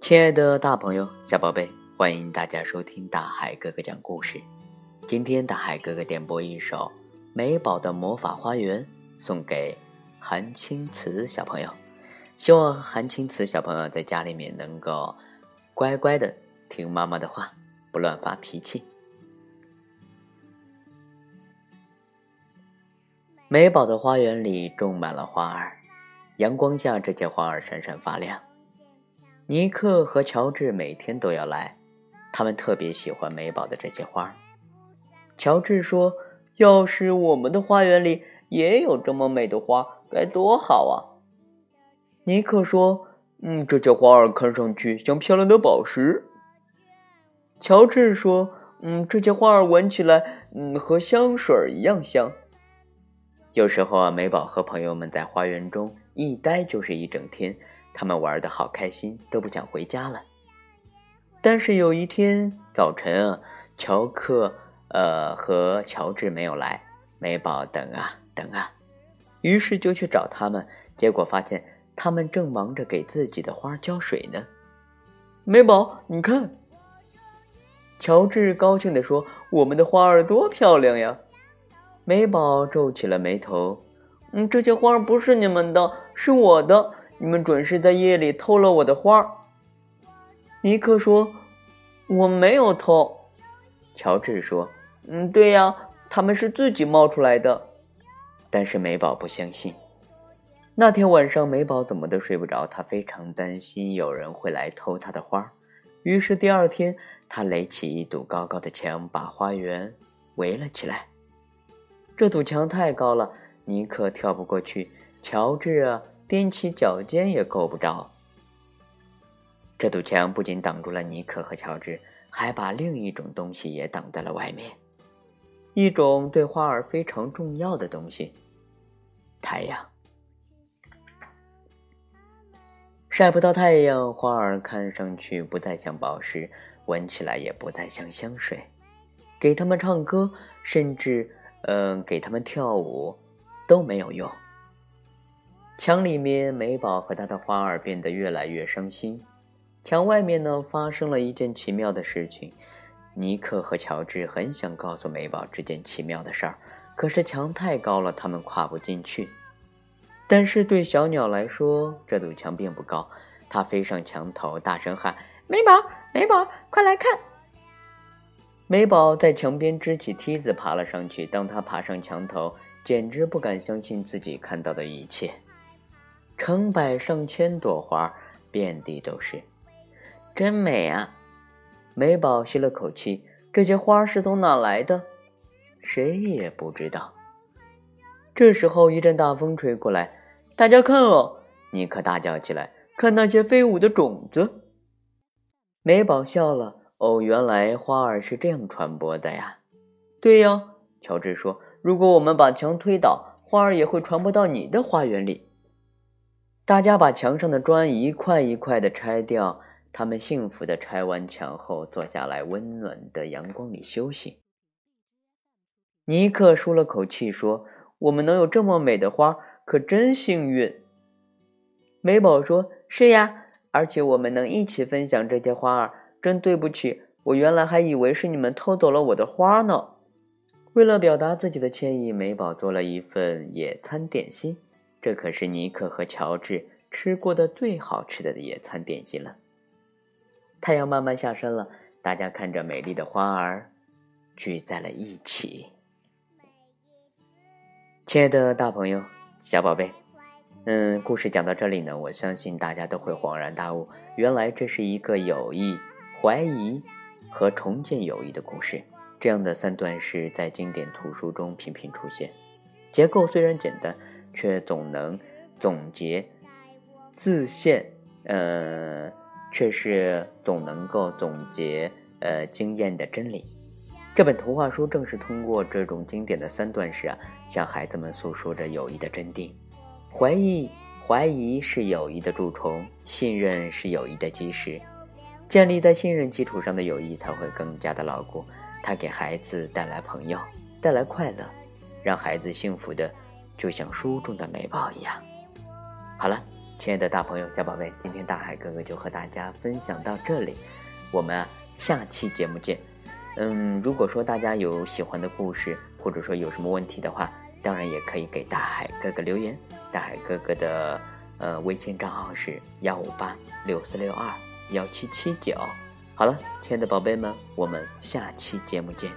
亲爱的大朋友、小宝贝，欢迎大家收听大海哥哥讲故事。今天大海哥哥点播一首《美宝的魔法花园》，送给韩青瓷小朋友。希望韩青瓷小朋友在家里面能够乖乖的听妈妈的话，不乱发脾气。美宝的花园里种满了花儿，阳光下这些花儿闪闪发亮。尼克和乔治每天都要来，他们特别喜欢美宝的这些花。乔治说：“要是我们的花园里也有这么美的花，该多好啊！”尼克说：“嗯，这些花儿看上去像漂亮的宝石。”乔治说：“嗯，这些花儿闻起来，嗯，和香水一样香。”有时候啊，美宝和朋友们在花园中一待就是一整天。他们玩的好开心，都不想回家了。但是有一天早晨啊，乔克呃和乔治没有来，美宝等啊等啊，于是就去找他们，结果发现他们正忙着给自己的花浇水呢。美宝，你看，乔治高兴地说：“我们的花儿多漂亮呀！”美宝皱起了眉头：“嗯，这些花不是你们的，是我的。”你们准是在夜里偷了我的花。尼克说：“我没有偷。”乔治说：“嗯，对呀，他们是自己冒出来的。”但是美宝不相信。那天晚上，美宝怎么都睡不着，她非常担心有人会来偷她的花。于是第二天，她垒起一堵高高的墙，把花园围了起来。这堵墙太高了，尼克跳不过去，乔治啊。踮起脚尖也够不着。这堵墙不仅挡住了尼克和乔治，还把另一种东西也挡在了外面，一种对花儿非常重要的东西——太阳。晒不到太阳，花儿看上去不再像宝石，闻起来也不再像香水。给他们唱歌，甚至，嗯，给他们跳舞，都没有用。墙里面，美宝和他的花儿变得越来越伤心。墙外面呢，发生了一件奇妙的事情。尼克和乔治很想告诉美宝这件奇妙的事儿，可是墙太高了，他们跨不进去。但是对小鸟来说，这堵墙并不高。它飞上墙头，大声喊：“美宝，美宝，快来看！”美宝在墙边支起梯子爬了上去。当他爬上墙头，简直不敢相信自己看到的一切。成百上千朵花遍地都是，真美啊！美宝吸了口气，这些花是从哪来的？谁也不知道。这时候，一阵大风吹过来，大家看哦！尼克大叫起来：“看那些飞舞的种子！”美宝笑了：“哦，原来花儿是这样传播的呀！”“对呀。”乔治说：“如果我们把墙推倒，花儿也会传播到你的花园里。”大家把墙上的砖一块一块的拆掉。他们幸福的拆完墙后，坐下来温暖的阳光里休息。尼克舒了口气说：“我们能有这么美的花，可真幸运。”美宝说：“是呀，而且我们能一起分享这些花儿。真对不起，我原来还以为是你们偷走了我的花呢。”为了表达自己的歉意，美宝做了一份野餐点心。这可是尼克和乔治吃过的最好吃的野餐点心了。太阳慢慢下山了，大家看着美丽的花儿聚在了一起。亲爱的大朋友、小宝贝，嗯，故事讲到这里呢，我相信大家都会恍然大悟，原来这是一个友谊、怀疑和重建友谊的故事。这样的三段式在经典图书中频频出现，结构虽然简单。却总能总结自现，呃，却是总能够总结呃经验的真理。这本图画书正是通过这种经典的三段式啊，向孩子们诉说着友谊的真谛。怀疑怀疑是友谊的蛀虫，信任是友谊的基石。建立在信任基础上的友谊才会更加的牢固。它给孩子带来朋友，带来快乐，让孩子幸福的。就像书中的美宝一样。好了，亲爱的大朋友、小宝贝，今天大海哥哥就和大家分享到这里，我们下期节目见。嗯，如果说大家有喜欢的故事，或者说有什么问题的话，当然也可以给大海哥哥留言。大海哥哥的呃微信账号是幺五八六四六二幺七七九。好了，亲爱的宝贝们，我们下期节目见。